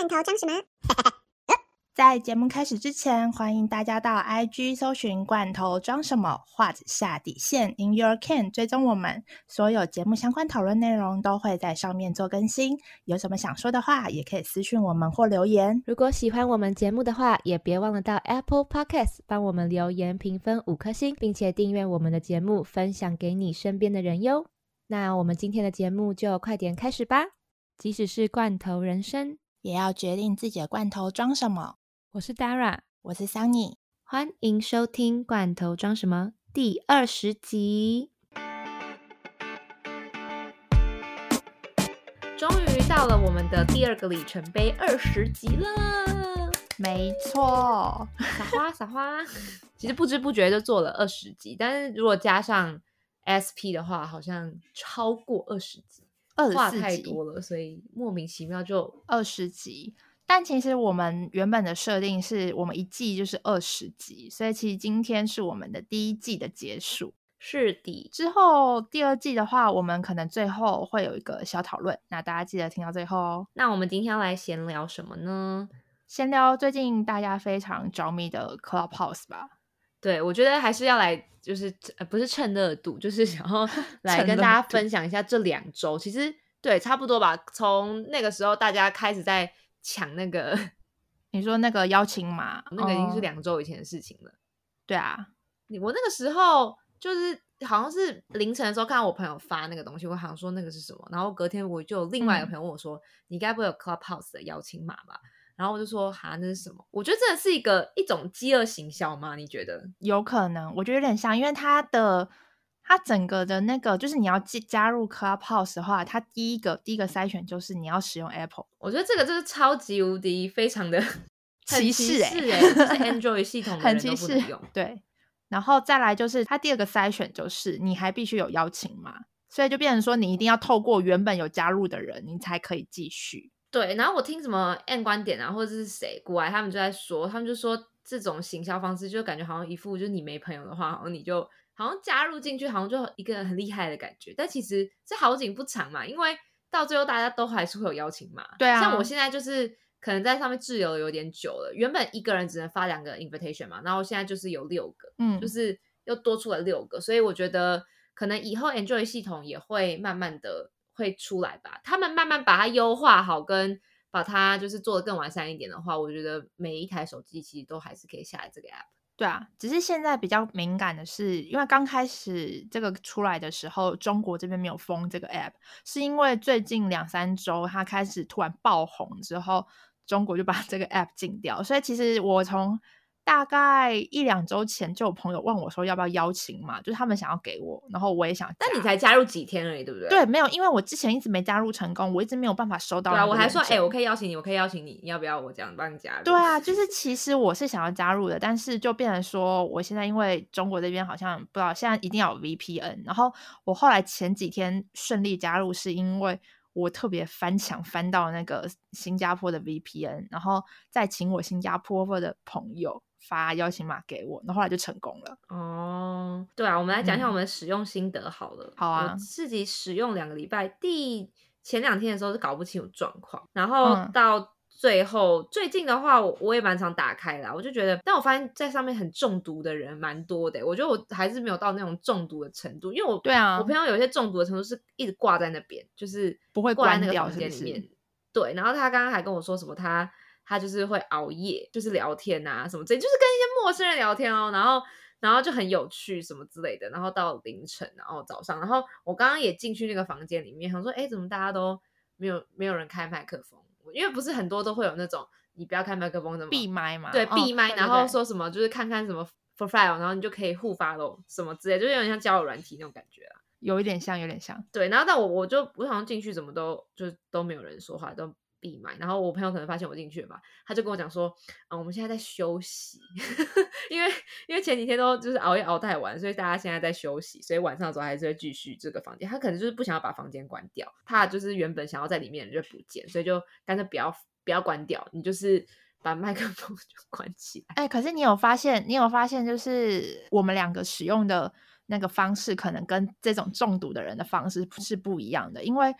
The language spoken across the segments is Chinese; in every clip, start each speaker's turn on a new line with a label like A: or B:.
A: 罐头装什么？
B: 在节目开始之前，欢迎大家到 IG 搜寻“罐头装什么”或者下底线 In Your Can 追踪我们，所有节目相关讨论内容都会在上面做更新。有什么想说的话，也可以私讯我们或留言。
C: 如果喜欢我们节目的话，也别忘了到 Apple Podcast 帮我们留言评分五颗星，并且订阅我们的节目，分享给你身边的人哟。那我们今天的节目就快点开始吧！即使是罐头人生，
B: 也要决定自己的罐头装什么。
C: 我是 Dara，
B: 我是 Sunny，
C: 欢迎收听《罐头装什么》第二十集。终于到了我们的第二个里程碑，二十集了。
B: 没错，
C: 撒花撒花。其实不知不觉就做了二十集，但是如果加上 SP 的话，好像超过二十集，
B: 二
C: 话太多了，所以莫名其妙就
B: 二十集。但其实我们原本的设定是我们一季就是二十集，所以其实今天是我们的第一季的结束。
C: 是的。
B: 之后第二季的话，我们可能最后会有一个小讨论，那大家记得听到最后哦。
C: 那我们今天要来闲聊什么呢？
B: 闲聊最近大家非常着迷的 Clubhouse 吧。
C: 对，我觉得还是要来，就是呃，不是趁热度，就是想要 来跟大家分享一下这两周，其实对，差不多吧。从那个时候，大家开始在抢那个，
B: 你说那个邀请码，
C: 那个已经是
B: 哦
C: 两周以前的事情了。
B: 对啊，
C: 我那个时候就是好像是凌晨的时候看到我朋友发那个东西，我好像说那个是什么，然后隔天我就有另外一个
B: 嗯
C: 朋友问我说：“你该不会有 Clubhouse 的邀请码吧？”然后我就说：“哈，那是什么？”我觉得这是一个一种饥饿行销吗？你觉得？
B: 有可能，我觉得有点像，因为它的它整个的那个，就是你要加加入 Clubhouse 的话，它第一个第一个筛选就是你要使用 Apple。
C: 我觉得这个就是超级无敌，非常的
B: 歧
C: 视哎就是 Android 系统的
B: 很
C: 人
B: 歧视
C: 都不能用。
B: 对，然后再来就是它第二个筛选就是你还必须有邀请码，所以就变成说你一定要透过原本有加入的人，你才可以继续。
C: 对，然后我听什么 N 观点啊，或者是谁国外他们就在说，他们就说这种行销方式就感觉好像一副就是你没朋友的话，好像你就好像加入进去，好像就一个很厉害的感觉。但其实这好景不长嘛，因为到最后大家都还是会有邀请嘛。
B: 对啊
C: 像我现在就是可能在上面滞留了有点久了，原本一个人只能发两个 invitation 嘛，然后现在就是有六个，
B: 嗯，
C: 就是又多出了六个，所以我觉得可能以后 Android 系统也会慢慢的会出来吧。他们慢慢把它优化好，跟把它就是做的更完善一点的话，我觉得每一台手机其实都还是可以下载这个 app。
B: 对啊，只是现在比较敏感的是，因为刚开始这个出来的时候，中国这边没有封这个 app，是因为最近两三周它开始突然爆红之后，中国就把这个 app 禁掉。所以其实我从大概一两周前就有朋友问我说要不要邀请嘛，就是他们想要给我，然后我也想，
C: 但你才加入几天而已，对不对？
B: 对没有，因为我之前一直没加入成功，我一直没有办法收到
C: 对啊，
B: 那
C: 我还说，哎、我可以邀请你，我可以邀请你，你要不要我这样帮你加入？
B: 对啊，就是其实我是想要加入的，但是就变成说，我现在因为中国这边好像不知道，现在一定要有 VPN。然后我后来前几天顺利加入，是因为我特别翻墙翻到那个新加坡的 VPN，然后再请我新加坡的朋友发邀请码给我，然后后来就成功了。
C: 哦，对啊，我们来讲一下
B: 嗯
C: 我们使用心得好了。
B: 好啊
C: 我自己使用两个礼拜，第前两天的时候是搞不清楚状况，然后
B: 嗯
C: 到最后、最近的话，我我也蛮常打开啦。我就觉得，但我发现在上面很中毒的人蛮多的。欸我觉得我还是没有到那种中毒的程度，因为我
B: 对啊
C: 我朋友有一些中毒的程度是一直挂在那边，就是
B: 不会
C: 挂在
B: 关
C: 那个房间里面。对，然后他刚刚还跟我说什么他。他就是会熬夜，就是聊天啊什么之类，就是跟一些陌生人聊天哦，然后然后就很有趣什么之类的，然后到凌晨，然后早上，然后我刚刚也进去那个房间里面，想说，哎，怎么大家都没有没有人开麦克风？因为不是很多都会有那种你不要开麦克风的吗？
B: 闭麦嘛，
C: 对，
B: 哦
C: 闭麦，
B: 对
C: 然后说什么就是看看什么 profile，然后你就可以互发咯，什么之类，就是有点像交友软体那种感觉啊。
B: 有一点像，有点像。
C: 对，然后但我我就我好像进去怎么都就都没有人说话，都闭麦。然后我朋友可能发现我进去了吧，他就跟我讲说，嗯，我们现在在休息，因为因为前几天都就是熬夜熬太晚，所以大家现在在休息，所以晚上的时候还是会继续这个房间。他可能就是不想要把房间关掉，怕就是原本想要在里面人就不见，所以就干脆不要不要关掉，你就是把麦克风 就关起来。
B: 哎、可是你有发现，你有发现，就是我们两个使用的那个方式，可能跟这种中毒的人的方式是不一样的。因为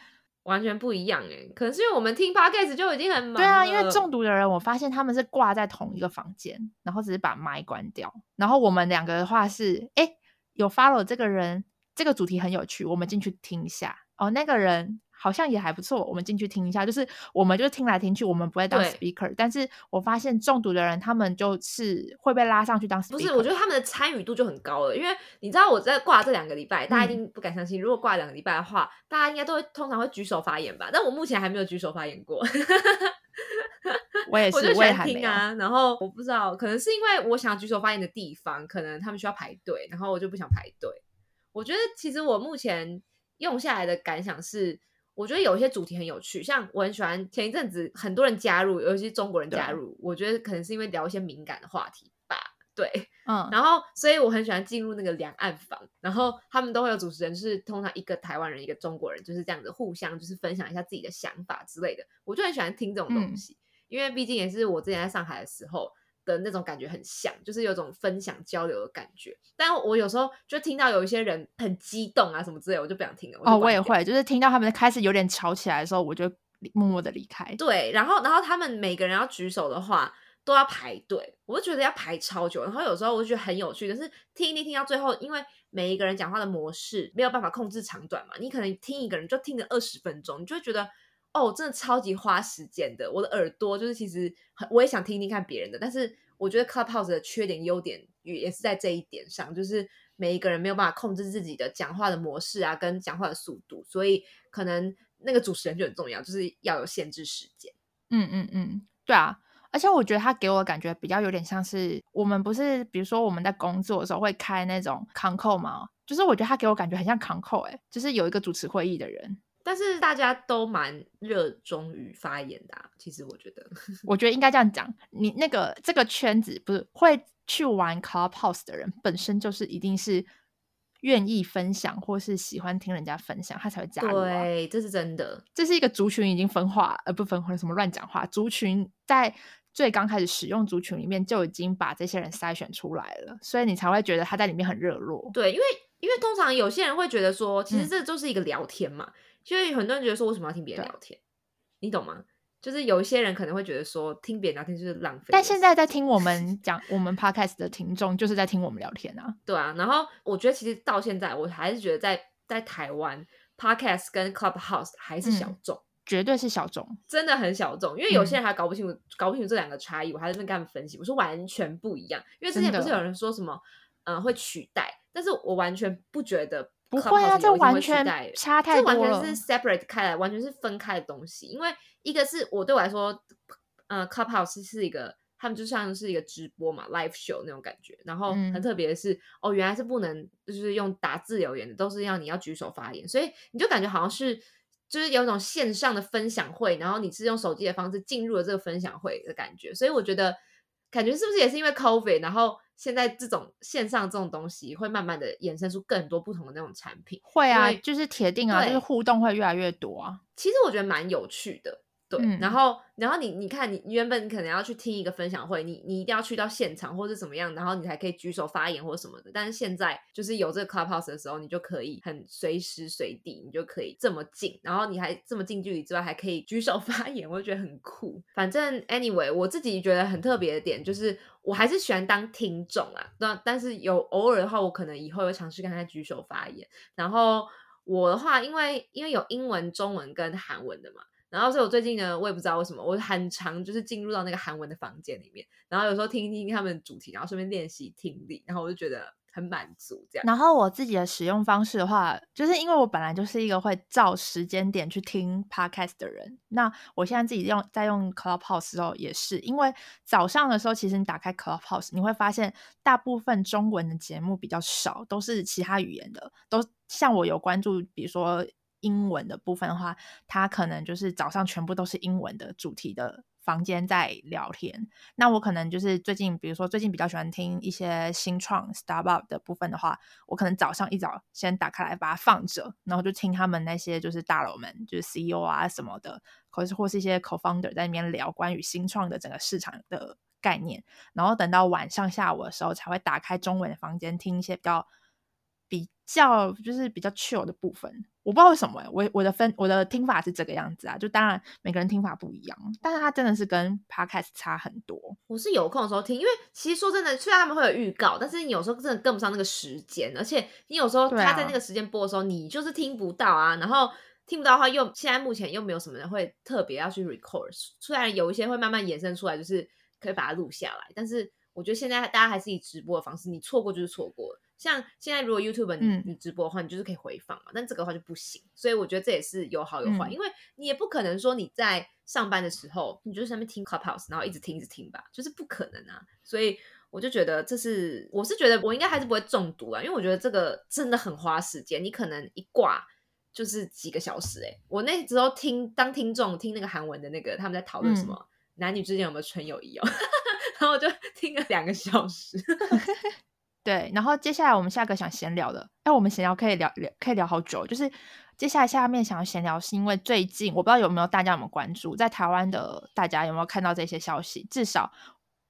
C: 完全不一样哎，可能是因为我们听 podcast 就已经很忙。
B: 对啊，因为中毒的人，我发现他们是挂在同一个房间，然后只是把麦关掉。然后我们两个的话是，哎，有 follow 这个人，这个主题很有趣，我们进去听一下。哦，那个人。好像也还不错，我们进去听一下。就是我们就听来听去，我们不会当 speaker。但是我发现中毒的人，他们就是会被拉上去当 speaker。不
C: 是，我觉得他们的参与度就很高了。因为你知道我在挂这两个礼拜，大家一定不敢相信。如果挂两个礼拜的话，大家应该都会通常会举手发言吧？但我目前还没有举手发言过。
B: 我也是，
C: 我就
B: 喜欢
C: 听啊。然后我不知道，可能是因为我想举手发言的地方，可能他们需要排队，然后我就不想排队。我觉得其实我目前用下来的感想是。我觉得有一些主题很有趣，像我很喜欢前一阵子很多人加入，尤其是中国人加入，我觉得可能是因为聊一些敏感的话题吧。对，嗯，然后所以我很喜欢进入那个两岸房，然后他们都会有主持人，就是通常一个台湾人，一个中国人，就是这样子互相就是分享一下自己的想法之类的。我就很喜欢听这种东西，因为毕竟也是我之前在上海的时候。的那种感觉很像，就是有种分享交流的感觉。但我有时候就听到有一些人很激动啊什么之类，我就不想听了。哦，
B: 我也会，就是听到他们开始有点吵起来的时候，我就默默的离开。
C: 对，然后然后他们每个人要举手的话都要排队，我就觉得要排超久。然后有时候我就觉得很有趣，但是听一听听到最后，因为每一个人讲话的模式没有办法控制长短嘛，你可能听一个人就听了二十分钟，你就会觉得。哦，真的超级花时间的。我的耳朵就是其实很，我也想听听看别人的，但是我觉得 Clubhouse 的缺点、优点也也是在这一点上，就是每一个人没有办法控制自己的讲话的模式啊，跟讲话的速度，所以可能那个主持人就很重要，就是要有限制时间。
B: 嗯嗯嗯，对啊，而且我觉得他给我的感觉比较有点像是我们不是，比如说我们在工作的时候会开那种 Concall 吗？就是我觉得他给我感觉很像 Concall，哎，就是有一个主持会议的人。
C: 但是大家都蛮热衷于发言的，其实我觉得，
B: 我觉得应该这样讲，你那个这个圈子不是会去玩 Clubhouse 的人，本身就是一定是愿意分享或是喜欢听人家分享，他才会加入。
C: 对，这是真的，
B: 这是一个族群已经分化，呃，不分化什么乱讲话，族群在最刚开始使用族群里面就已经把这些人筛选出来了，所以你才会觉得他在里面很热络。
C: 对，因为因为通常有些人会觉得说，其实这就是一个聊天嘛。就很多人觉得说，为什么要听别人聊天？你懂吗？就是有一些人可能会觉得说，听别人聊天就是浪费。
B: 但现在在听我们讲我们 podcast 的听众，就是在听我们聊天啊。
C: 对啊，然后我觉得其实到现在，我还是觉得在在台湾 podcast 跟 clubhouse 还是小众，
B: 绝对是小众，
C: 真的很小众。因为有些人还搞不清楚，搞不清楚这两个差异。我还在跟他们分析，我说完全不一样。因为之前不是有人说什么，嗯，会取代，但是我完全不觉得。
B: 不会啊，这完全差太
C: 多了。这完全是 separate 开来，完全是分开的东西。因为一个是我对我来说，呃，Clubhouse 是一个，他们就像是一个直播嘛，live show 那种感觉。然后很特别的是，哦，原来是不能就是用打字留言的，都是要你要举手发言。所以你就感觉好像是就是有一种线上的分享会，然后你是用手机的方式进入了这个分享会的感觉。所以我觉得。感觉是不是也是因为 COVID，然后现在这种线上这种东西会慢慢的衍生出更多不同的那种产品？
B: 会啊，就是铁定啊，就是互动会越来越多啊。
C: 其实我觉得蛮有趣的。对，然后，然后你，你看，你原本你可能要去听一个分享会，你你一定要去到现场或者怎么样，然后你才可以举手发言或者什么的。但是现在就是有这个 Clubhouse 的时候，你就可以很随时随地，你就可以这么近，然后你还这么近距离之外，还可以举手 发言，我就觉得很酷。反正 anyway，我自己觉得很特别的点就是，我还是喜欢当听众啊。那但是有偶尔的话，我可能以后会尝试跟他举手发言。然后我的话，因为因为有英文、中文跟韩文的嘛。然后，所以我最近呢，我也不知道为什么，我很常就是进入到那个韩文的房间里面，然后有时候听一听他们主题，然后顺便练习听力，然后我就觉得很满足这样。
B: 然后我自己的使用方式的话，就是因为我本来就是一个会照时间点去听 podcast 的人，那我现在自己用在用 Clubhouse 时候也是，因为早上的时候，其实你打开 Clubhouse，你会发现大部分中文的节目比较少，都是其他语言的，都像我有关注，比如说。英文的部分的话，他可能就是早上全部都是英文的主题的房间在聊天。那我可能就是最近，比如说最近比较喜欢听一些新创 startup 的部分的话，我可能早上一早先打开来把它放着，然后就听他们那些就是大佬们，就是 CEO 啊什么的，或是或是一些 co-founder 在那边聊关于新创的整个市场的概念。然后等到晚上下午的时候，才会打开中文的房间听一些比较。比较就是比较 chill 的部分。我不知道为什么、欸，我我的分我的听法是这个样子啊，就当然每个人听法不一样，但是它真的是跟 podcast 差很多。
C: 我是有空的时候听，因为其实说真的，虽然他们会有预告，但是你有时候真的跟不上那个时间，而且你有时候他在那个时间播的时候，你就是听不到啊。然后听不到的话，又现在目前又没有什么人会特别要去 record，虽然有一些会慢慢衍生出来，就是可以把它录下来，但是我觉得现在大家还是以直播的方式，你错过就是错过了。像现在如果 YouTube 你、
B: 嗯
C: 你直播的话，你就是可以回放嘛，但这个的话就不行。所以我觉得这也是有好有坏，
B: 嗯
C: 因为你也不可能说你在上班的时候，你就在那边听 Clubhouse，然后一直听一直听吧，就是不可能啊。所以我就觉得这是，我是觉得我应该还是不会中毒啊，因为我觉得这个真的很花时间，你可能一挂就是几个小时、欸。我那时候听当听众听那个韩文的那个他们在讨论什么、男女之间有没有纯友谊哦，然后我就听了两个小时。
B: 对，然后接下来我们下个想闲聊的，哎，我们闲聊可以聊聊，可以聊好久。就是接下来下面想要闲聊，是因为最近我不知道有没有大家有没有关注，在台湾的大家有没有看到这些消息？至少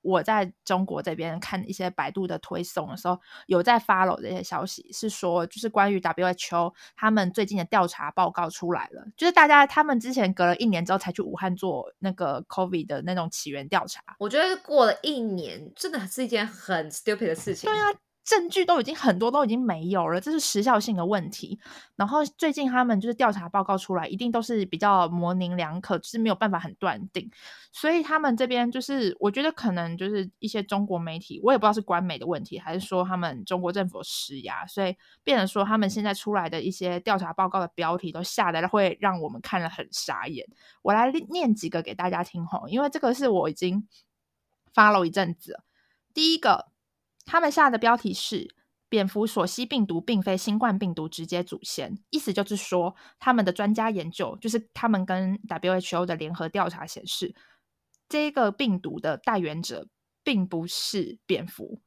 B: 我在中国这边看一些百度的推送的时候，有在 follow 这些消息，是说就是关于 WHO 他们最近的调查报告出来了，就是大家他们之前隔了一年之后才去武汉做那个 COVID 的那种起源调查，
C: 我觉得过了一年，真的是一件很 stupid 的事情。
B: 对啊，证据都已经很多都已经没有了，这是时效性的问题。然后最近他们就是调查报告出来，一定都是比较模棱两可，就是没有办法很断定。所以他们这边就是，我觉得可能就是一些中国媒体，我也不知道是官媒的问题，还是说他们中国政府施压，所以变成说他们现在出来的一些调查报告的标题都下的会让我们看了很傻眼。我来念几个给大家听吼，因为这个是我已经 follow 一阵子了。第一个，他们下的标题是“蝙蝠所吸病毒并非新冠病毒直接祖先”，意思就是说，他们的专家研究，就是他们跟 WHO 的联合调查显示，这个病毒的带源者并不是蝙蝠，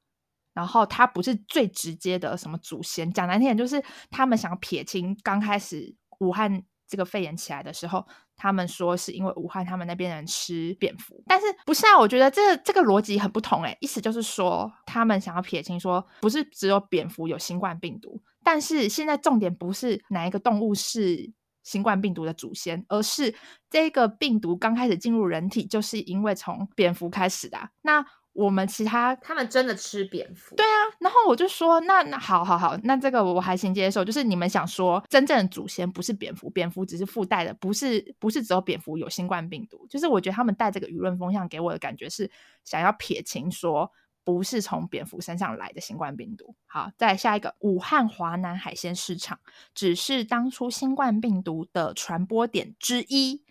B: 然后它不是最直接的什么祖先。讲难听点，就是他们想撇清刚开始武汉这个肺炎起来的时候，他们说是因为武汉他们那边人吃蝙蝠，但是不是啊？我觉得这这个逻辑很不同诶、意思就是说他们想要撇清说，不是只有蝙蝠有新冠病毒，但是现在重点不是哪一个动物是新冠病毒的祖先，而是这个病毒刚开始进入人体，就是因为从蝙蝠开始的、那我们其他
C: 他们真的吃蝙蝠？
B: 对啊，然后我就说，那那好好好，那这个我还行接受。就是你们想说，真正的祖先不是蝙蝠，蝙蝠只是附带的，不是不是只有蝙蝠有新冠病毒。就是我觉得他们带这个舆论风向给我的感觉是想要撇清说，不是从蝙蝠身上来的新冠病毒。好，再来下一个，武汉华南海鲜市场只是当初新冠病毒的传播点之一。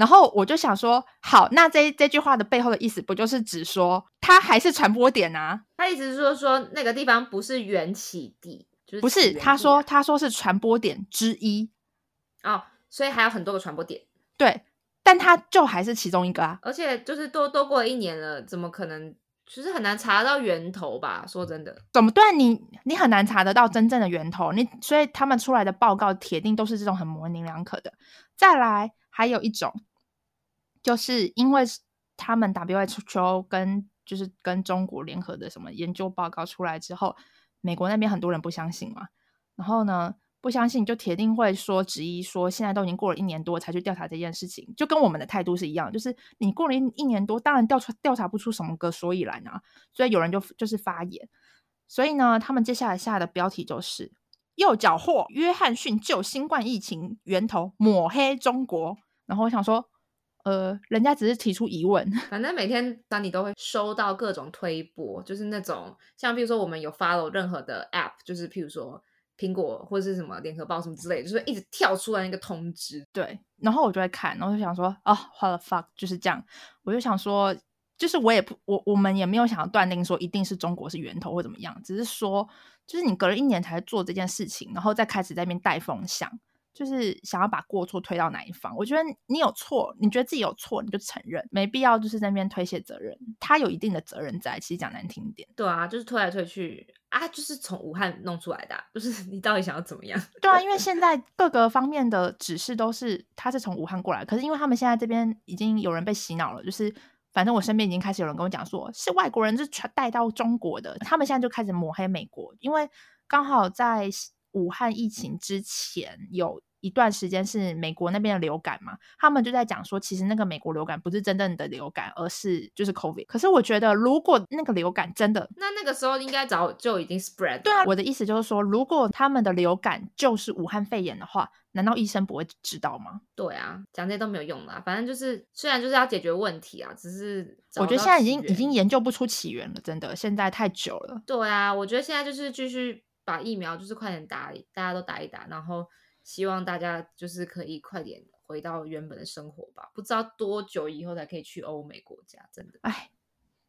B: 然后我就想说，好，那这这句话的背后的意思，不就是指说它还是传播点啊？
C: 他意思是说说那个地方不是缘起地，就是
B: 不是，他说
C: 啊
B: 他说是传播点之一，
C: 哦，所以还有很多个传播点，
B: 对，但他就还是其中一个啊。
C: 而且就是都都过了一年了，怎么可能？其实很难查到源头吧？说真的，
B: 怎么对啊你你很难查得到真正的源头，你所以他们出来的报告铁定都是这种很模棱两可的。再来，还有一种，就是因为他们 WHO 跟就是跟中国联合的什么研究报告出来之后，美国那边很多人不相信嘛，然后呢，不相信就铁定会说质疑说，现在都已经过了一年多才去调查这件事情，就跟我们的态度是一样，就是你过了一一年多，当然调查调查不出什么个所以然啊，所以有人就就是发言，所以呢，他们接下来下的标题就是又缴获约翰逊就新冠疫情源头抹黑中国，然后我想说，呃，人家只是提出疑问，
C: 反正每天当你都会收到各种推播，就是那种像比如说我们有 follow 任何的 app，就是譬如说苹果或者是什么联合报什么之类的，就是一直跳出来那个通知。
B: 对，然后我就会看，然后就想说，哦，what the fuck，就是这样。我就想说，就是我也不，我我们也没有想要断定说一定是中国是源头或怎么样，只是说，就是你隔了一年才做这件事情，然后再开始在那边带风向，就是想要把过错推到哪一方。我觉得你有错，你觉得自己有错，你就承认，没必要就是在那边推卸责任。他有一定的责任在，其实讲难听一点。
C: 对啊，就是推来推去啊，就是从武汉弄出来的啊、就是你到底想要怎么样？
B: 对啊，因为 现在各个方面的指示都是他是从武汉过来，可是因为他们现在这边已经有人被洗脑了，就是反正我身边已经开始有人跟我讲说，是外国人就传带到中国的，他们现在就开始抹黑美国，因为刚好在武汉疫情之前有。一段时间是美国那边的流感嘛，他们就在讲说，其实那个美国流感不是真正的流感，而是就是 COVID。可是我觉得，如果那个流感真的，
C: 那那个时候应该早就已经 spread。
B: 对啊，我的意思就是说，如果他们的流感就是武汉肺炎的话，难道医生不会知道吗？
C: 对啊，讲这些都没有用啦。反正就是虽然就是要解决问题啊，只是
B: 我觉得现在已经已经研究不出起源了，真的，现在太久了。
C: 对啊，我觉得现在就是继续把疫苗就是快点打，大家都打一打，然后。希望大家就是可以快点回到原本的生活吧，不知道多久以后才可以去欧美国家，真的。
B: 哎，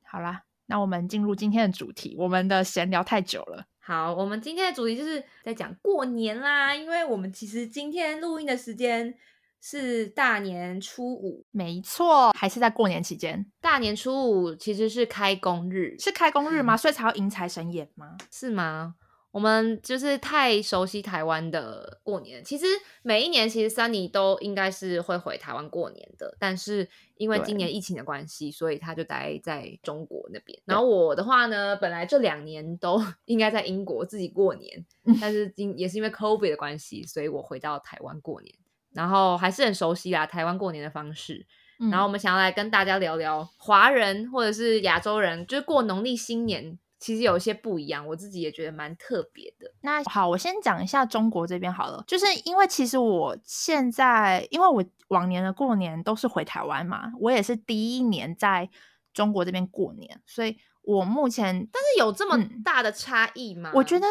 B: 好啦，那我们进入今天的主题。我们的闲聊太久了，
C: 好，我们今天的主题就是在讲过年啦，因为我们其实今天录音的时间是大年初五，
B: 没错，还是在过年期间。
C: 大年初五其实是开工日，
B: 是开工日吗？所以才要迎财神爷吗？
C: 是吗？我们就是太熟悉台湾的过年，其实每一年其实 Sunny 都应该是会回台湾过年的，但是因为今年疫情的关系，所以他就待在中国那边。然后我的话呢，本来这两年都 应该在英国自己过年，但是今也是因为 COVID 的关系，所以我回到台湾过年，然后还是很熟悉啦台湾过年的方式。然后我们想要来跟大家聊聊华人或者是亚洲人，就是过农历新年。其实有一些不一样，我自己也觉得蛮特别的。
B: 那好，我先讲一下中国这边好了，就是因为其实我现在，因为我往年的过年都是回台湾嘛，我也是第一年在中国这边过年，所以我目前，
C: 但是有这么大的差异吗？
B: 我觉得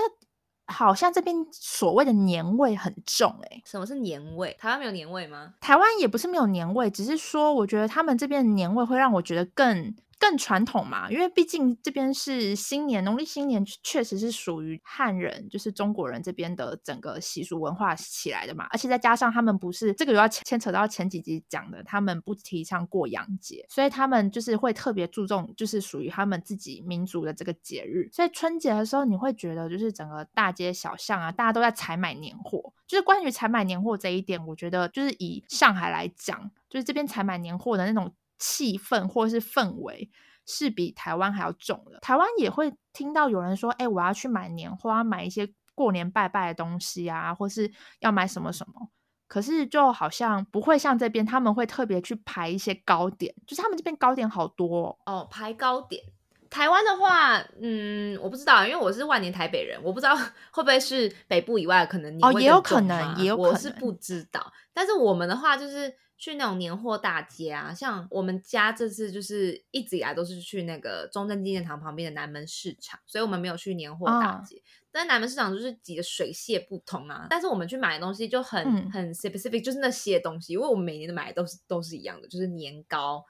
B: 好像这边所谓的年味很重，哎，
C: 什么是年味？台湾没有年味吗？
B: 台湾也不是没有年味，只是说我觉得他们这边的年味会让我觉得更。更传统嘛，因为毕竟这边是新年，农历新年确实是属于汉人，就是中国人这边的整个习俗文化起来的嘛。而且再加上他们不是这个，又要牵扯到前几集讲的，他们不提倡过洋节，所以他们就是会特别注重，就是属于他们自己民族的这个节日。所以春节的时候，你会觉得就是整个大街小巷啊，大家都在采买年货。就是关于采买年货这一点，我觉得就是以上海来讲，就是这边采买年货的那种。气氛或者是氛围是比台湾还要重的。台湾也会听到有人说：“哎，我要去买年花，买一些过年拜拜的东西啊，或是要买什么什么。”可是就好像不会像这边，他们会特别去排一些糕点，就是他们这边糕点好多
C: 哦。排糕点，台湾的话，嗯，我不知道，因为我是万年台北人，我不知道 会不会是北部以外可能
B: 哦，也有可能，也有可能，
C: 我是不知道。但是我们的话就是。去那种年货大街啊，像我们家这次就是一直以来都是去那个中正纪念堂旁边的南门市场，所以我们没有去年货大街。但南门市场就是挤得水泄不通啊。但是我们去买的东西就很很 specific，就是那些东西，因为我们每年的买的都是都是一样的，就是年糕。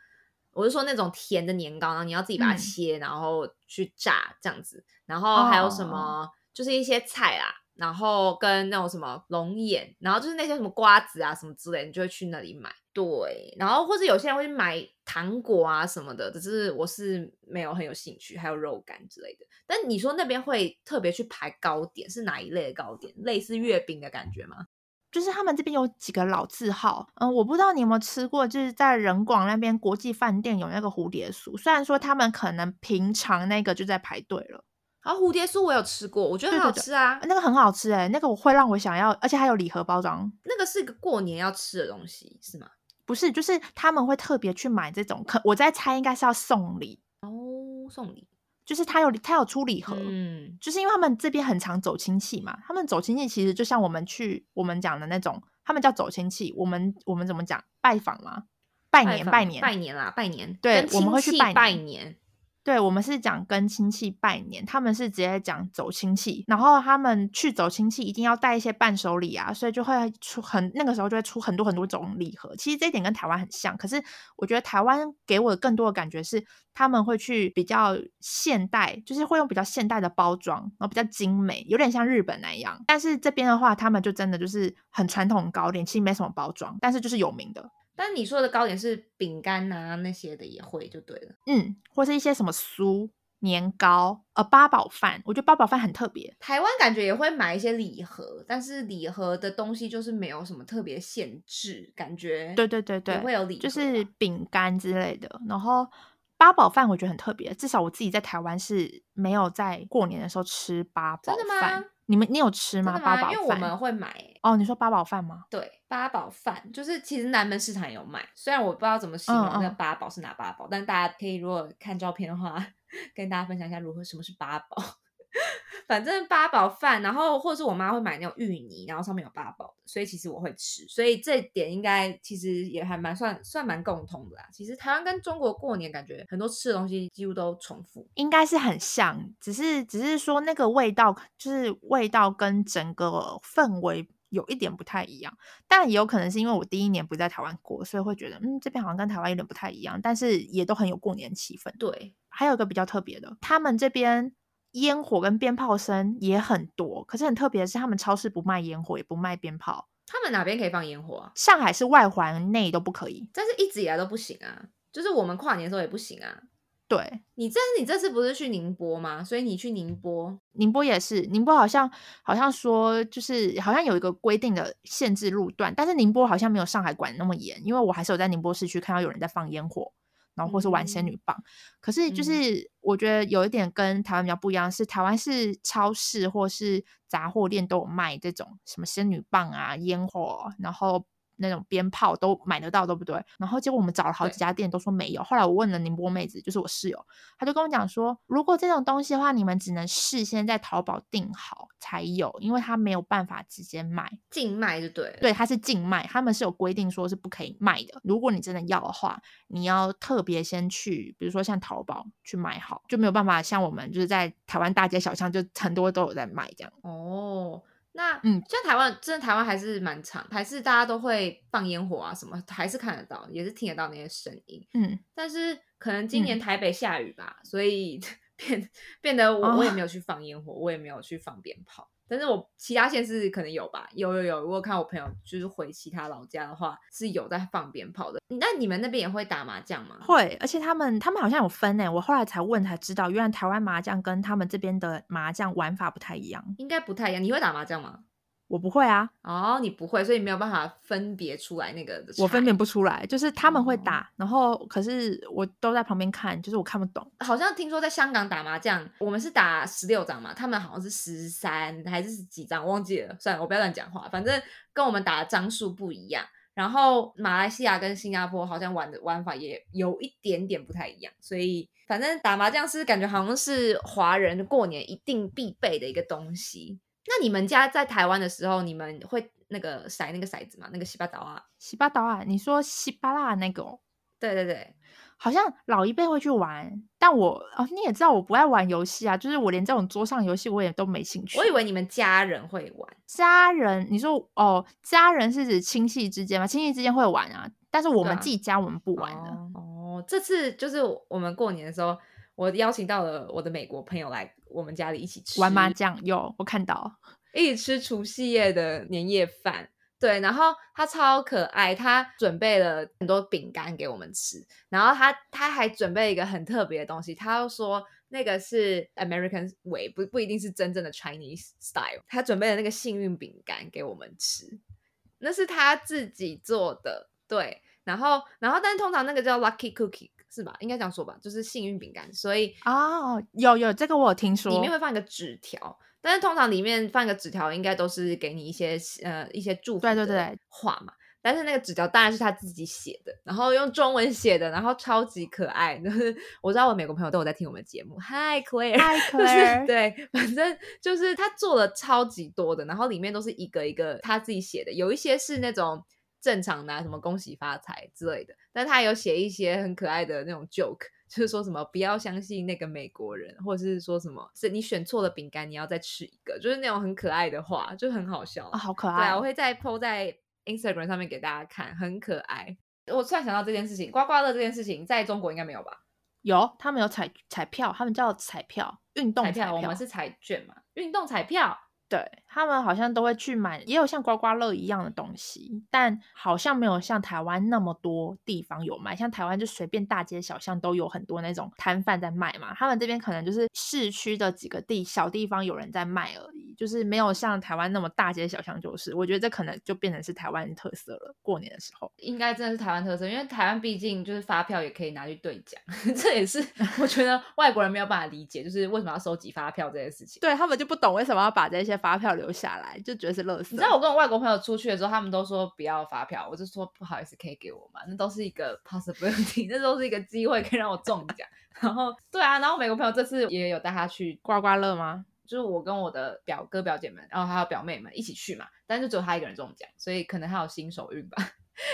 C: 我是说那种甜的年糕，然后你要自己把它切，然后去炸这样子。然后还有什么，就是一些菜啦。然后跟那种什么龙眼，然后就是那些什么瓜子啊什么之类，你就会去那里买。对，然后或者有些人会去买糖果啊什么的，只是我是没有很有兴趣，还有肉干之类的。但你说那边会特别去排糕点，是哪一类的糕点？类似月饼的感觉吗？
B: 就是他们这边有几个老字号，嗯，我不知道你有没有吃过，就是在仁广那边国际饭店有那个蝴蝶酥，虽然说他们可能平常那个就在排队了。
C: 然后蝴蝶酥我有吃过，我觉得很好吃啊，
B: 那个很好吃哎，那个我会让我想要，而且还有礼盒包装。
C: 那个是一个过年要吃的东西是吗？
B: 不是，就是他们会特别去买这种，可我在猜应该是要送礼
C: 哦，送礼，
B: 就是他有他有出礼盒，嗯，就是因为他们这边很常走亲戚嘛，他们走亲戚其实就像我们去我们讲的那种，他们叫走亲戚，我们我们怎么讲拜访嘛？拜年拜年
C: 拜年啦，拜年，
B: 对，我们会去
C: 拜年。
B: 对，我们是讲跟亲戚拜年，他们是直接讲走亲戚，然后他们去走亲戚一定要带一些伴手礼啊，所以就会出很那个时候就会出很多很多种礼盒。其实这一点跟台湾很像，可是我觉得台湾给我更多的感觉是他们会去比较现代，就是会用比较现代的包装，然后比较精美，有点像日本那样。但是这边的话，他们就真的就是很传统糕点，其实没什么包装，但是就是有名的。
C: 但你说的糕点是饼干啊那些的也会就对了，
B: 嗯，或是一些什么酥，年糕，呃，八宝饭。我觉得八宝饭很特别。
C: 台湾感觉也会买一些礼盒，但是礼盒的东西就是没有什么特别限制，感觉
B: 对对对对，
C: 也会有礼盒
B: 就是饼干之类的。然后八宝饭我觉得很特别，至少我自己在台湾是没有在过年的时候吃八宝
C: 真的吗
B: 饭。你们你有吃吗？
C: 吗？
B: 八宝饭
C: 因为我们？会买欸、
B: 哦，你说八宝饭吗？
C: 对，八宝饭就是其实南门市场有卖，虽然我不知道怎么形容那个八宝是哪八宝，但大家可以如果看照片的话，跟大家分享一下如何什么是八宝。反正八宝饭，然后或者是我妈会买那种芋泥，然后上面有八宝的，所以其实我会吃，所以这点应该其实也还蛮算算蛮共通的啦。其实台湾跟中国过年感觉很多吃的东西几乎都重复，
B: 应该是很像，只是只是说那个味道，就是味道跟整个氛围有一点不太一样。但也有可能是因为我第一年不在台湾过，所以会觉得嗯这边好像跟台湾有点不太一样，但是也都很有过年气氛。
C: 对，
B: 还有一个比较特别的，他们这边烟火跟鞭炮声也很多，可是很特别的是，他们超市不卖烟火，也不卖鞭炮。
C: 他们哪边可以放烟火啊？
B: 上海是外环内都不可以。
C: 但是一直以来都不行啊，就是我们跨年的时候也不行啊。
B: 对，
C: 你这你这次不是去宁波吗？所以你去宁波，
B: 宁波也是，宁波好像好像说就是好像有一个规定的限制路段，但是宁波好像没有上海管那么严，因为我还是有在宁波市区看到有人在放烟火，然后或是玩仙女棒。可是就
C: 嗯
B: 是我觉得有一点跟台湾比较不一样，是台湾是超市或是杂货店都有卖这种什么仙女棒啊、烟火，然后。那种鞭炮都买得到，对不对？然后结果我们找了好几家店，都说没有。后来我问了宁波妹子，就是我室友，她就跟我讲说，如果这种东西的话，你们只能事先在淘宝订好才有，因为他没有办法直接卖。
C: 静脉就对。
B: 对，它是禁卖，他们是有规定说是不可以卖的。如果你真的要的话，你要特别先去，比如说像淘宝去买好，就没有办法像我们就是在台湾大街小巷就很多都有在卖这样。
C: 哦，那
B: 嗯
C: 像台湾，真的台湾还是蛮长，还是大家都会放烟火啊，什么还是看得到，也是听得到那些声音。
B: 嗯，
C: 但是可能今年
B: 嗯
C: 台北下雨吧，所以 变变得我、我也
B: 哦
C: 没有去放烟火，我也没有去放鞭炮。但是我其他县市可能有吧，有有有，如果看我朋友就是回其他老家的话是有在放鞭炮的。那你们那边也会打麻将吗？
B: 会，而且他们他们好像有分诶，我后来才问才知道，原来台湾麻将跟他们这边的麻将玩法不太一样。
C: 应该不太一样。你会打麻将吗？
B: 我不会啊，
C: 哦，你不会，所以没有办法分别出来那个的
B: 我分辨不出来，就是他们会
C: 哦
B: 打，然后可是我都在旁边看，就是我看不懂。
C: 好像听说在香港打麻将，我们是打十六张嘛，他们好像是十三还是几张，忘记了。算了，我不要乱讲话，反正跟我们打的张数不一样。然后马来西亚跟新加坡好像玩的玩法也有一点点不太一样，所以反正打麻将是感觉好像是华人过年一定必备的一个东西。那你们家在台湾的时候，你们会那个骰那个骰子吗？那个西巴岛啊？
B: 西巴岛啊，你说西巴拉那个、哦，
C: 对对对，
B: 好像老一辈会去玩，但我哦你也知道我不爱玩游戏啊，就是我连这种桌上游戏我也都没兴趣。
C: 我以为你们家人会玩。
B: 家人，你说哦，家人是指亲戚之间吗？亲戚之间会玩啊，但是我们自己家我们不玩的。
C: 哦。哦，这次就是我们过年的时候，我邀请到了我的美国朋友来我们家里一起吃
B: 玩麻将有我看到，
C: 一起吃除夕夜的年夜饭。对，然后他超可爱，他准备了很多饼干给我们吃，然后他他还准备一个很特别的东西，他又说那个是 American way，不不一定是真正的 Chinese style。他准备了那个幸运饼干给我们吃，那是他自己做的，对。然后，然后，但是通常那个叫 lucky cookie 是吧？应该这样说吧，就是幸运饼干，所以
B: 哦，有有这个我有听说，
C: 里面会放一个纸条，但是通常里面放一个纸条，应该都是给你一些呃一些祝福
B: 对对
C: 的
B: 对
C: 话嘛。但是那个纸条当然是他自己写的，然后用中文写的，然后超级可爱。就 是我知道我美国朋友都有在听我们的节目，Hi Claire，
B: 嗨
C: 就是
B: Claire，
C: 对，反正就是他做了超级多的，然后里面都是一个一个他自己写的，有一些是那种正常的、啊，什么恭喜发财之类的，但他有写一些很可爱的那种 joke，就是说什么不要相信那个美国人，或者是说什么是你选错了饼干，你要再吃一个，就是那种很可爱的话，就很好笑。
B: 啊、好可爱、
C: 对啊，我
B: 哦。
C: 会再 PO 在 Instagram 上面给大家看，很可爱。我突然想到这件事情，刮刮乐这件事情在中国应该没有吧？
B: 有，他们有彩彩票，他们叫彩票，运动
C: 彩
B: 彩
C: 票，我们是彩券嘛，运动彩票。
B: 对，他们好像都会去买，也有像刮刮乐一样的东西，但好像没有像台湾那么多地方有卖。像台湾就随便大街小巷都有很多那种摊贩在卖嘛，他们这边可能就是市区的几个地小地方有人在卖而已，就是没有像台湾那么大街小巷。就是我觉得这可能就变成是台湾特色了。过年的时候，
C: 应该真的是台湾特色，因为台湾毕竟就是发票也可以拿去兑奖，这也是我觉得外国人没有办法理解，就是为什么要收集发票这件事情。
B: 对他们就不懂为什么要把这些发票留下来，就觉得是乐色。
C: 你知道我跟我外国朋友出去的时候，他们都说不要发票，我就说不好意思，可以给我吗？那都是一个 possibility，那都是一个机会，可以让我中奖。然后对啊，然后美国朋友这次也有带他去
B: 刮刮乐吗？
C: 就是我跟我的表哥表姐们，然后还有表妹们一起去嘛，但是只有他一个人中奖，所以可能还有新手运吧。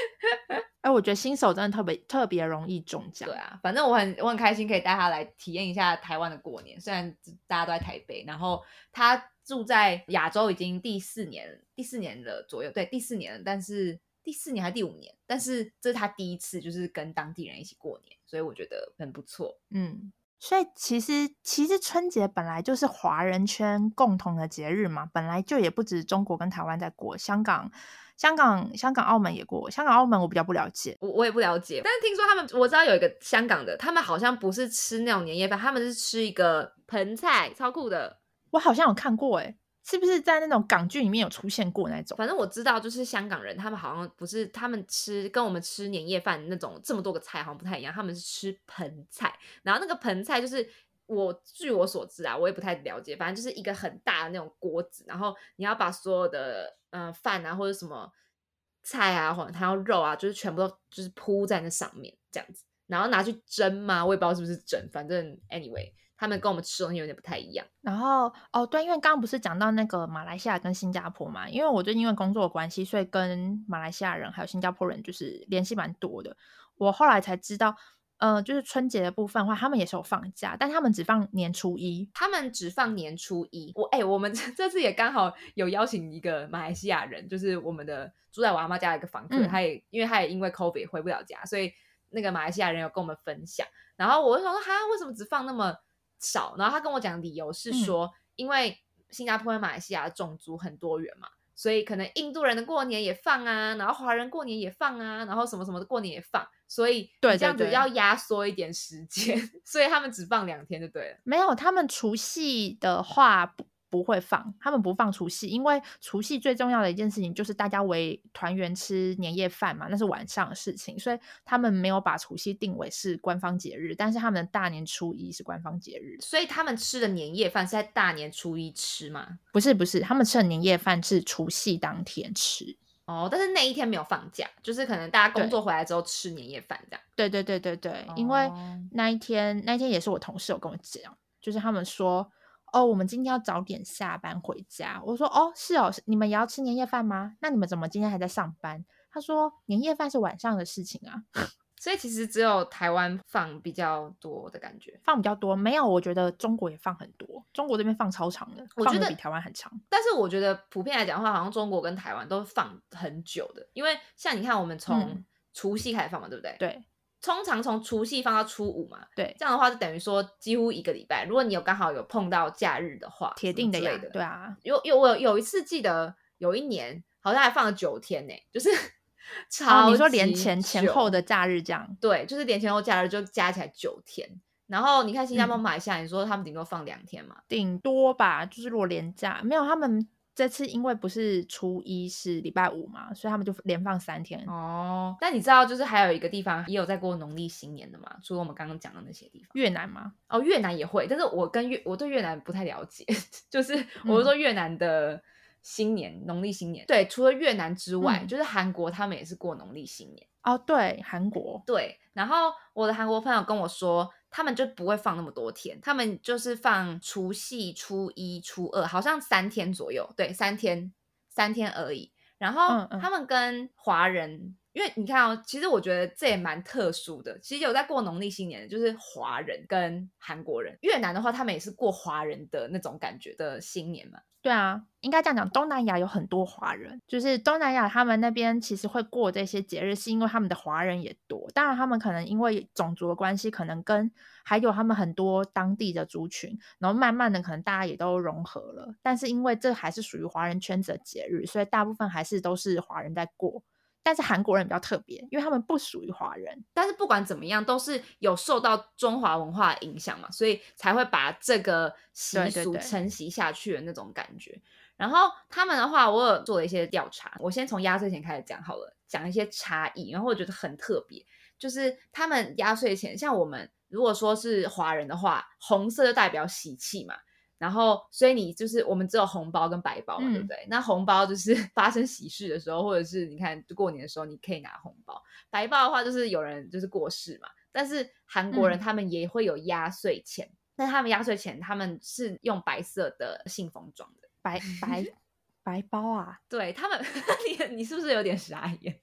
B: 哎，我觉得新手真的特别特别容易中奖。
C: 对啊，反正我很我很开心可以带他来体验一下台湾的过年，虽然大家都在台北，然后他住在亚洲已经第四年，第四年了左右，对，第四年了，但是第四年还是第五年，但是这是他第一次就是跟当地人一起过年，所以我觉得很不错。
B: 嗯。所以其实其实春节本来就是华人圈共同的节日嘛，本来就也不止中国跟台湾在过，香港、香港、香港、澳门也过。香港、澳门我比较不了解，
C: 我我也不了解。但是听说他们，我知道有一个香港的，他们好像不是吃那种年夜饭，他们是吃一个盆菜，超酷的。
B: 我好像有看过，哎。是不是在那种港剧里面有出现过那种？
C: 反正我知道，就是香港人，他们好像不是他们吃跟我们吃年夜饭那种这么多个菜好像不太一样，他们是吃盆菜。然后那个盆菜就是我据我所知啊，我也不太了解，反正就是一个很大的那种锅子，然后你要把所有的嗯饭啊或者什么菜啊或者还有肉啊，就是全部都就是铺在那上面这样子，然后拿去蒸嘛，我也不知道是不是蒸，反正 anyway。他们跟我们吃东西有点不太一样。
B: 然后哦，对，因为刚刚不是讲到那个马来西亚跟新加坡嘛，因为我最近因为工作的关系，所以跟马来西亚人还有新加坡人就是联系蛮多的。我后来才知道，呃，就是春节的部分的话，他们也是有放假，但他们只放年初一，
C: 他们只放年初一。我哎，我们 这次也刚好有邀请一个马来西亚人，就是我们的住在我阿妈家的一个房客，他也因为他也因为 COVID 回不了家，所以那个马来西亚人有跟我们分享。然后我就说，哈，为什么只放那么？少，然后他跟我讲理由是说，因为新加坡和马来西亚种族很多元嘛，所以可能印度人的过年也放啊，然后华人过年也放啊，然后什么什么的过年也放，所以对这样子要压缩一点时间，所以他们只放两天就对了。
B: 没有，他们除夕的话不。不会放，他们不放除夕，因为除夕最重要的一件事情就是大家围团圆吃年夜饭嘛，那是晚上的事情，所以他们没有把除夕定为是官方节日，但是他们的大年初一是官方节日，
C: 所以他们吃的年夜饭是在大年初一吃吗？
B: 不是，不是，他们吃的年夜饭是除夕当天吃
C: 哦，但是那一天没有放假，就是可能大家工作回来之后吃年夜饭这样。
B: 对对对对对，因为那一天那一天也是我同事有跟我讲，就是他们说。哦，我们今天要早点下班回家。我说，哦，是哦，你们也要吃年夜饭吗？那你们怎么今天还在上班？他说，年夜饭是晚上的事情啊。
C: 所以其实只有台湾放比较多的感觉，
B: 放比较多。没有，我觉得中国也放很多。中国这边放超长的，
C: 我觉得
B: 比台湾很长。
C: 但是我觉得普遍来讲的话，好像中国跟台湾都放很久的。因为像你看，我们从除夕开始放嘛，对不对？
B: 对。
C: 通常从除夕放到初五嘛，
B: 对，
C: 这样的话就等于说几乎一个礼拜。如果你有刚好有碰到假日的话，
B: 铁定的
C: 呀，
B: 对啊。
C: 有有我有一次记得有一年好像还放了九天呢，就是超
B: 你说连前前后的假日这样，
C: 对，就是连前后假日就加起来九天。然后你看新加坡、马来西亚，你说他们顶多放两天嘛？
B: 顶多吧，就是如果连假没有他们。这次因为不是初一是礼拜五嘛，所以他们就连放三天
C: 哦。那你知道，就是还有一个地方也有在过农历新年的嘛？除了我们刚刚讲的那些地方，
B: 越南吗？
C: 哦，越南也会，但是我跟越我对越南不太了解，就是我是说越南的新年农历新年。对，除了越南之外，就是韩国他们也是过农历新年
B: 哦。对，韩国
C: 对。然后我的韩国朋友跟我说。他们就不会放那么多天，他们就是放除夕、初一、初二，好像三天左右，对，三天，三天而已。然后他们跟华人，因为你看哦，其实我觉得这也蛮特殊的。其实有在过农历新年的，就是华人跟韩国人。越南的话，他们也是过华人的那种感觉的新年嘛。
B: 对啊，应该这样讲。东南亚有很多华人，就是东南亚他们那边其实会过这些节日，是因为他们的华人也多。当然，他们可能因为种族的关系，可能跟还有他们很多当地的族群，然后慢慢的可能大家也都融合了。但是因为这还是属于华人圈子的节日，所以大部分还是都是华人在过。但是韩国人比较特别，因为他们不属于华人。
C: 但是不管怎么样，都是有受到中华文化影响嘛，所以才会把这个习俗承袭下去的那种感觉。然后他们的话，我有做了一些调查。我先从压岁钱开始讲好了，讲一些差异。然后我觉得很特别，就是他们压岁钱，像我们如果说是华人的话，红色就代表喜气嘛。然后，所以你就是我们只有红包跟白包嘛，对不对？那红包就是 发生喜事的时候，或者是你看过年的时候，你可以拿红包。白包的话，就是有人就是过世嘛。但是韩国人他们也会有压岁钱，但他们压岁钱他们是用白色的信封装的，
B: 白白 白包啊。
C: 对他们，你你是不是有点傻眼？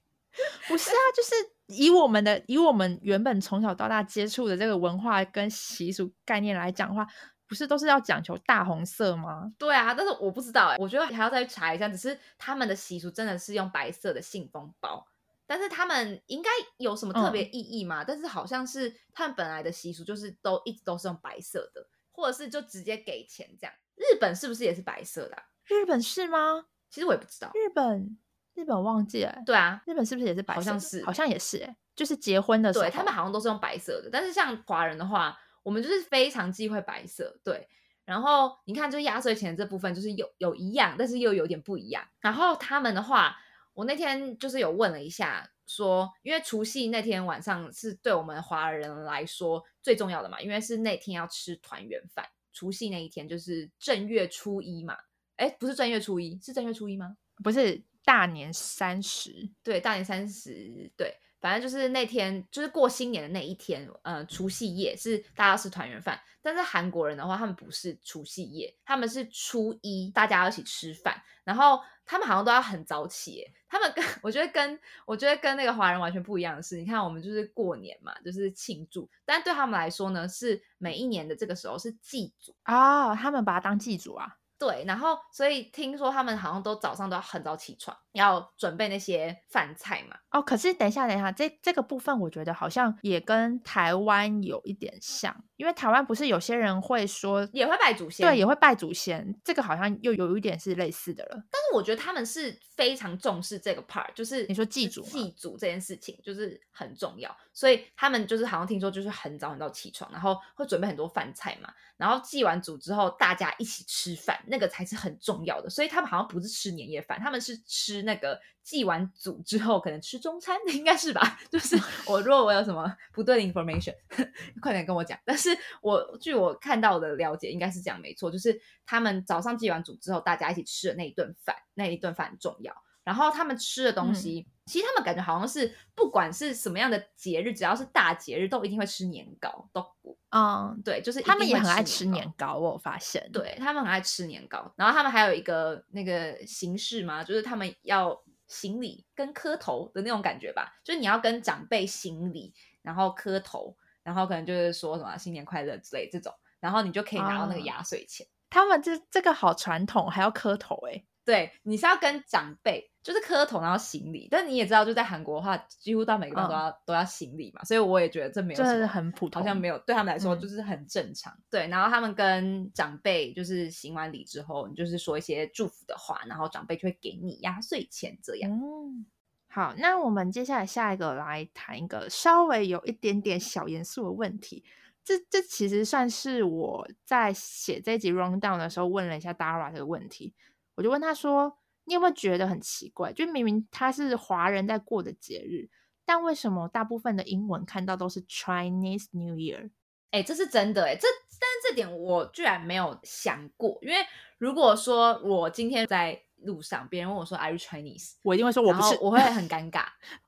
B: 不是啊，就是以我们的以我们原本从小到大接触的这个文化跟习俗概念来讲的话。不是都是要讲求大红色吗？
C: 对啊，但是我不知道哎，我觉得还要再去查一下。只是他们的习俗真的是用白色的信封包，但是他们应该有什么特别意义吗？但是好像是他们本来的习俗就是都一直都是用白色的，或者是就直接给钱这样。日本是不是也是白色的？
B: 日本是吗？
C: 其实我也不知道。
B: 日本日本忘记了。
C: 对啊，
B: 日本是不是也是白色？
C: 好像是，
B: 好像也是哎，就是结婚的时候，
C: 对他们好像都是用白色的。但是像华人的话。我们就是非常忌讳白色，对。然后你看，就是压岁钱这部分，就是有有一样，但是又有点不一样。然后他们的话，我那天就是有问了一下，说因为除夕那天晚上是对我们华人来说最重要的嘛，因为是那天要吃团圆饭。除夕那一天就是正月初一嘛，哎，不是正月初一，是正月初一吗？
B: 不是，大年三十。
C: 对，大年三十，对。反正就是那天，就是过新年的那一天，呃，除夕夜是大家吃团圆饭。但是韩国人的话，他们不是除夕夜，他们是初一，大家一起吃饭。然后他们好像都要很早起，他们跟 我觉得跟我觉得跟那个华人完全不一样的是，你看我们就是过年嘛，就是庆祝，但对他们来说呢，是每一年的这个时候是祭祖
B: 啊，他们把它当祭祖啊。
C: 对，然后所以听说他们好像都早上都要很早起床，要准备那些饭菜嘛。
B: 哦，可是等一下，等一下，这这个部分我觉得好像也跟台湾有一点像，因为台湾不是有些人会说
C: 也会拜祖先，
B: 对，也会拜祖先，这个好像又有一点是类似的了。
C: 但是我觉得他们是非常重视这个 part，就是
B: 你说祭祖，
C: 祭祖这件事情就是很重要，所以他们就是好像听说就是很早很早起床，然后会准备很多饭菜嘛，然后祭完祖之后大家一起吃饭。那个才是很重要的，所以他们好像不是吃年夜饭，他们是吃那个祭完祖之后可能吃中餐，应该是吧？就是 我如果我有什么不对的 information，快点跟我讲。但是我据我看到的了解，应该是这样没错，就是他们早上祭完祖之后，大家一起吃的那一顿饭，那一顿饭很重要。然后他们吃的东西，其实他们感觉好像是不管是什么样的节日，只要是大节日，都一定会吃年糕，都嗯，对，就是
B: 他们也很爱
C: 吃
B: 年糕，我发现，
C: 对他们很爱吃年糕。然后他们还有一个那个形式嘛，就是他们要行礼跟磕头的那种感觉吧，就是你要跟长辈行礼，然后磕头，然后可能就是说什么新年快乐之类这种，然后你就可以拿到那个压岁钱。
B: 他们这这个好传统，还要磕头哎。
C: 对，你是要跟长辈就是磕头然后行礼，但你也知道，就在韩国的话，几乎到每个地方都要都要行礼嘛，所以我也觉得这没有什
B: 么很普通，
C: 好像没有对他们来说就是很正常。对，然后他们跟长辈就是行完礼之后，你就是说一些祝福的话，然后长辈就会给你压岁钱这样。
B: 嗯，好，那我们接下来下一个来谈一个稍微有一点点小严肃的问题，这这其实算是我在写这集 rundown 的时候问了一下 Dara 这个问题。我就问他说：“你有没有觉得很奇怪？就明明他是华人在过的节日，但为什么大部分的英文看到都是 Chinese New Year？”
C: 哎，这是真的哎，这但是这点我居然没有想过。因为如果说我今天在路上，别人问我说 “Are you Chinese？”
B: 我一定会说我不是，
C: 我会很尴尬，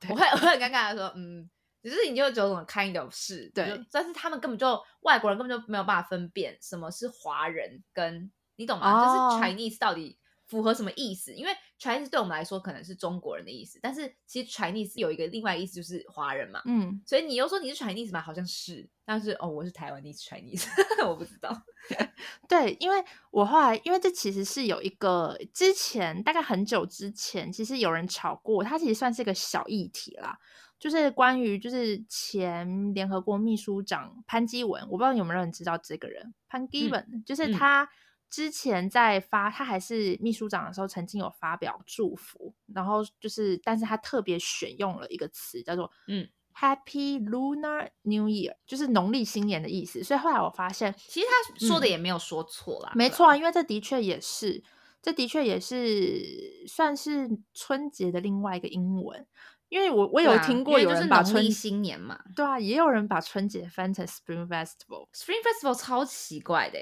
C: 我会我会很尴尬的说：“嗯，只是你就有种 kind of 是对。”但是他们根本就外国人根本就没有办法分辨什么是华人跟你懂吗？就是 Chinese 到底。符合什么意思？因为 Chinese 对我们来说可能是中国人的意思，但是其实 Chinese 有一个另外意思就是华人嘛，
B: 嗯，
C: 所以你又说你是 Chinese 嘛，好像是，但是哦，我是台湾的 Chinese，我不知道。
B: 对，因为我后来，因为这其实是有一个之前大概很久之前，其实有人吵过，它其实算是一个小议题啦，就是关于就是前联合国秘书长潘基文，我不知道有没有人知道这个人，潘基文，就是他之前在发，他还是秘书长的时候，曾经有发表祝福，然后就是，但是他特别选用了一个词叫做嗯。Happy Lunar New Year 就是农历新年的意思，所以后来我发现，
C: 其实他说的。也没有说错啦，
B: 没错啊，因为这的确也是，这的确也是算是春节的另外一个英文，因为我我有听过有人把春
C: 新年嘛，
B: 对啊，也有人把春节翻成 Spring
C: Festival，Spring Festival 超奇怪的。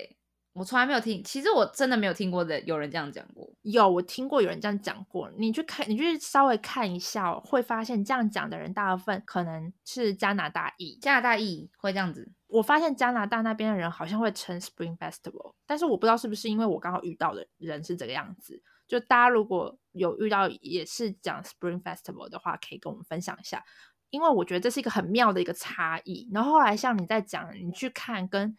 C: 我从来没有听，其实我真的没有听过的，有人这样讲过。
B: 有，我听过有人这样讲过。你去看，你去稍微看一下，会发现这样讲的人大部分可能是加拿大裔。
C: 加拿大裔会这样子。
B: 我发现加拿大那边的人好像会称 Spring Festival，但是我不知道是不是因为我刚好遇到的人是这个样子。就大家如果有遇到也是讲 Spring Festival 的话，可以跟我们分享一下，因为我觉得这是一个很妙的一个差异。然后后来像你在讲，你去看跟。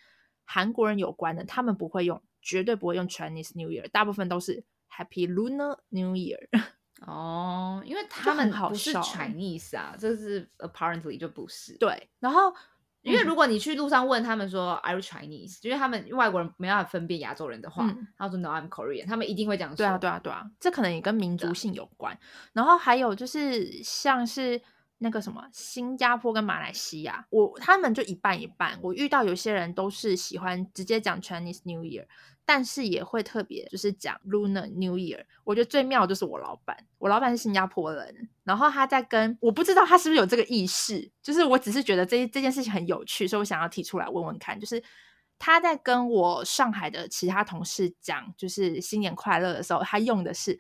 B: 韩国人有关的，他们不会用，绝对不会用 Chinese New Year，大部分都是 Happy Lunar New Year。
C: 哦，因为他们不是 Chinese 啊，这是 apparently 就不是。
B: 对，然后
C: 因为如果你去路上问他们说 Are you Chinese？因为他们外国人没办法分辨亚洲人的话，他说 No I'm Korean，他们一定会这样说。
B: 对啊，对啊，对啊，这可能也跟民族性有关。然后还有就是像是。那个什么，新加坡跟马来西亚，我他们就一半一半。我遇到有些人都是喜欢直接讲 Chinese New Year，但是也会特别就是讲 Lunar New Year。我觉得最妙就是我老板，我老板是新加坡人，然后他在跟我不知道他是不是有这个意识，就是我只是觉得这这件事情很有趣，所以我想要提出来问问看。就是他在跟我上海的其他同事讲，就是新年快乐的时候，他用的是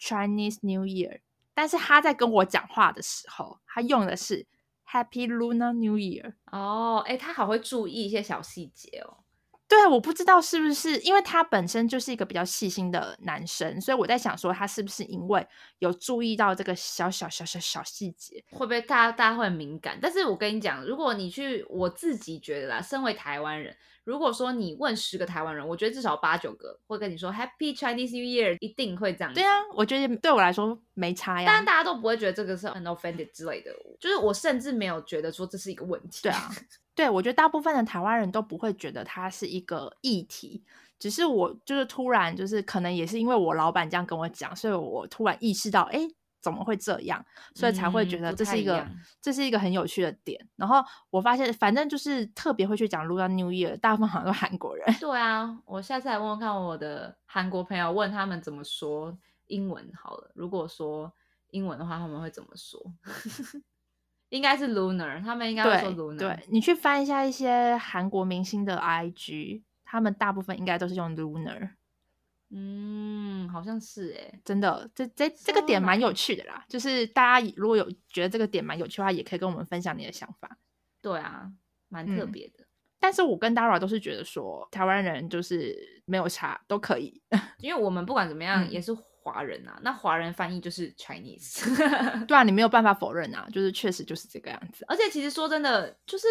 B: Chinese New Year。但是他在跟我讲话的时候，他用的是 Happy Lunar New Year。
C: 哦，哎，他好会注意一些小细节哦。
B: 对啊，我不知道是不是因为他本身就是一个比较细心的男生，所以我在想说，他是不是因为有注意到这个小小小小小细节，
C: 会不会大家大家会很敏感？但是我跟你讲，如果你去，我自己觉得啦，身为台湾人。如果说你问十个台湾人，我觉得至少八九个会跟你说 Happy Chinese New Year，一定会这样。
B: 对啊，我觉得对我来说没差呀。
C: 但大家都不会觉得这个是 unoffended 之类的，就是我甚至没有觉得说这是一个问题。
B: 对啊，对我觉得大部分的台湾人都不会觉得它是一个议题，只是我就是突然就是可能也是因为我老板这样跟我讲，所以我突然意识到，哎。怎么会这样？所以才会觉得这是一个这是一个很有趣的点。然后我发现，反正就是特别会去讲 Lunar New Year，大部分好像都韩国人。
C: 对啊，我下次来问问看我的韩国朋友，问他们怎么说英文好了。如果说英文的话，他们会怎么说？应该是 Lunar，他们应该会说 Lunar。
B: 对你去翻一下一些韩国明星的 IG，他们大部分应该都是用 Lunar。
C: 嗯，好像是哎，
B: 真的，这这这个点蛮有趣的啦。就是大家如果有觉得这个点蛮有趣的话，也可以跟我们分享你的想法。
C: 对啊，蛮特别的。
B: 但是我跟 Dara 都是觉得说，台湾人就是没有差都可以，
C: 因为我们不管怎么样也是华人啊。那华人翻译就是 Chinese，
B: 对啊，你没有办法否认啊，就是确实就是这个样子。
C: 而且其实说真的，就是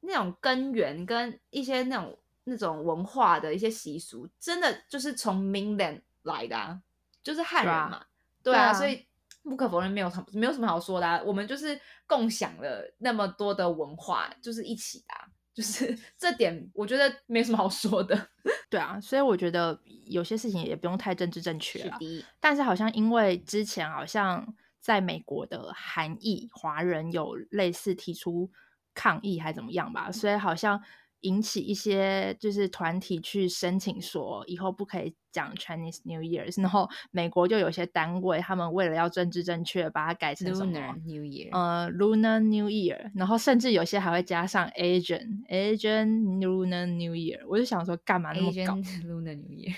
C: 那种根源跟一些那种。那种文化的一些习俗，真的就是从 mainland 来的，啊，就是汉人嘛，对啊，所以不可否认，没有什没有什么好说的，啊我们就是共享了那么多的文化，就是一起的，就是 这点我觉得没什么好说的，
B: 对啊，所以我觉得有些事情也不用太政治正确了，但是好像因为之前好像在美国的韩裔华人有类似提出抗议还怎么样吧，所以好像。引起一些就是团体去申请说以后不可以讲 Chinese New Year，然后美国就有些单位他们为了要政治正确，把它改成什么
C: New Year，
B: 呃 Lunar New Year，然后甚至有些还会加上 Asian Asian Lunar New Year，我就想说干嘛那么搞
C: Lunar New Year？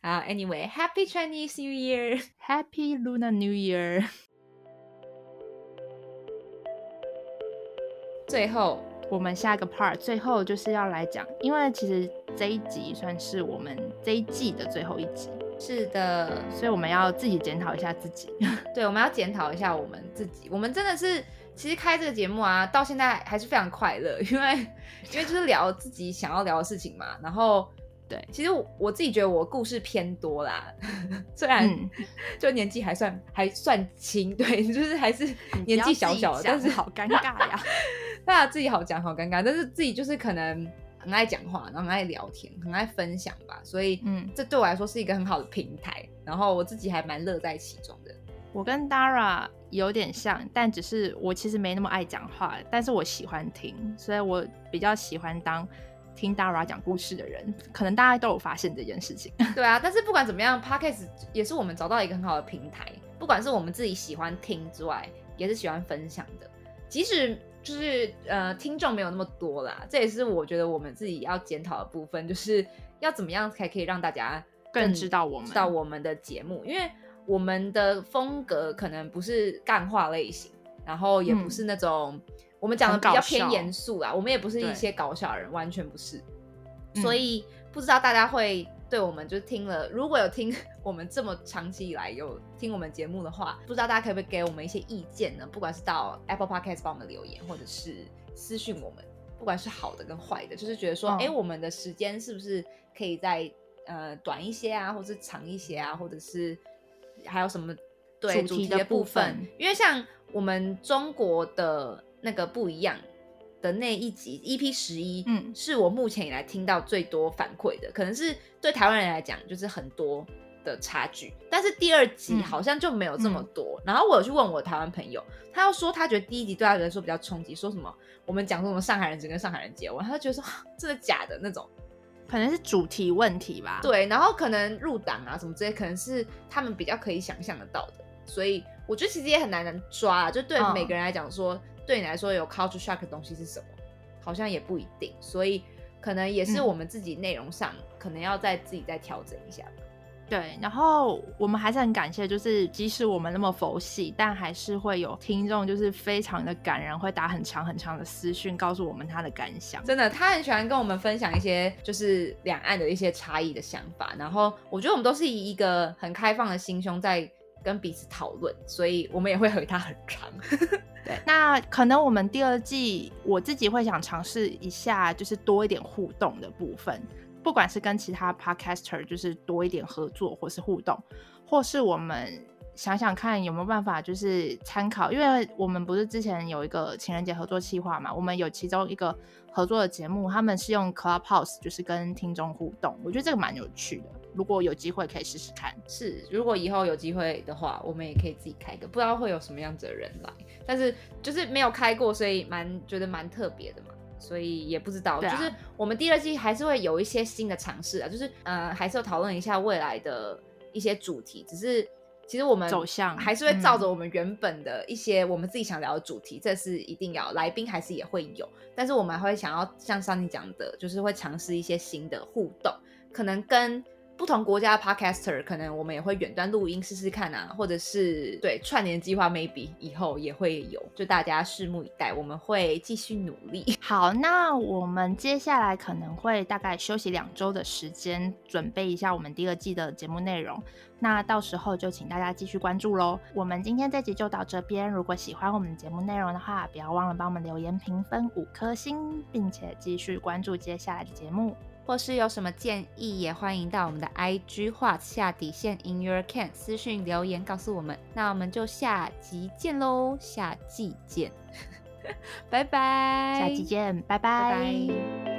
C: 好，Anyway，Happy Chinese New Year，Happy
B: Lunar New Year。
C: 最后。
B: 我们下一个 part 最后就是要来讲，因为其实这一集算是我们这一季的最后一集，
C: 是的，
B: 所以我们要自己检讨一下自己。
C: 对，我们要检讨一下我们自己。我们真的是，其实开这个节目啊，到现在还是非常快乐，因为因为就是聊自己想要聊的事情嘛。然后，
B: 对，
C: 其实我我自己觉得我故事偏多啦，虽然 就年纪还算还算轻，对，就是还是年纪小小的，但是
B: 好尴尬呀。
C: 大家自己好讲好尴尬，但是自己就是可能。很爱讲话，然后很爱聊天，很爱分享吧，所以嗯，这对我来说是一个很好的平台，然后我自己还蛮乐在其中的。
B: 我跟 Dara 有点像，但只是我其实没那么爱讲话，但是我喜欢听，所以我比较喜欢当听 Dara 讲故事的人。可能大家都有发现这件事情。
C: 对啊，但是不管怎么样，Podcast 也是我们找到一个很好的平台，不管是我们自己喜欢听之外，也是喜欢分享的，即使。就是呃，听众没有那么多啦，这也是我觉得我们自己要检讨的部分，就是要怎么样才可以让大家
B: 更知道我们
C: 知道我们的节目，因为我们的风格可能不是干话类型，然后也不是那种我们讲的比较偏严肃啦，我们也不是一些搞笑人，完全不是，所以不知道大家会。对，我们就听了。如果有听 我们这么长期以来有听我们节目的话，不知道大家可不可以给我们一些意见呢？不管是到 Apple Podcast 帮我们留言，或者是私讯我们，不管是好的跟坏的，就是觉得说，哎，我们的时间是不是可以再呃短一些啊，或者是长一些啊，或者是还有什么对主题的部分？因为像我们中国的那个不一样。的那一集 EP 十一，嗯，是我目前以来听到最多反馈的，可能是对台湾人来讲就是很多的差距。但是第二集好像就没有这么多。然后我有去问我台湾朋友，他要说他觉得第一集对他来说比较冲击，说什么我们讲什么上海人只跟上海人结婚，他就觉得说真的假的那种，
B: 可能是主题问题吧。
C: 对，然后可能入党啊什么之类，可能是他们比较可以想象得到的。所以我觉得其实也很难能抓，就对每个人来讲说。对你来说有 culture shock 的东西是什么？好像也不一定，所以可能也是我们自己内容上可能要再自己再调整一下。
B: 对，然后我们还是很感谢，就是即使我们那么佛系，但还是会有听众就是非常的感人，会打很长很长的私讯告诉我们他的感想。
C: 真的，他很喜欢跟我们分享一些就是两岸的一些差异的想法。然后我觉得我们都是以一个很开放的心胸在。跟彼此讨论，所以我们也会和他很长。
B: 对，那可能我们第二季我自己会想尝试一下，就是多一点互动的部分，不管是跟其他 podcaster 就是多一点合作，或是互动，或是我们想想看有没有办法就是参考，因为我们不是之前有一个情人节合作计划嘛，我们有其中一个合作的节目，他们是用 Clubhouse 就是跟听众互动，我觉得这个蛮有趣的。如果有机会可以试试看，
C: 是如果以后有机会的话，我们也可以自己开个，不知道会有什么样子的人来，但是就是没有开过，所以蛮觉得蛮特别的嘛，所以也不知道，就是我们第二季还是会有一些新的尝试啊，就是呃还是要讨论一下未来的一些主题，只是其实我们
B: 走向
C: 还是会照着我们原本的一些我们自己想聊的主题，这是一定要来宾还是也会有，但是我们还会想要像上次讲的，就是会尝试一些新的互动，可能跟。不同国家的 podcaster 可能我们也会远端录音试试看啊，或者是对串联计划，maybe 以后也会有，就大家拭目以待。我们会继续努力。
B: 好，那我们接下来可能会大概休息两周的时间，准备一下我们第二季的节目内容。那到时候就请大家继续关注喽。我们今天这集就到这边。如果喜欢我们节目内容的话，不要忘了帮我们留言评分五颗星，并且继续关注接下来的节目。
C: 或是有什么建议，也欢迎到我们的 IG 画下底线 In Your Can 私讯留言告诉我们。那我们就下集见喽，下季见，拜拜，
B: 下期见，拜拜。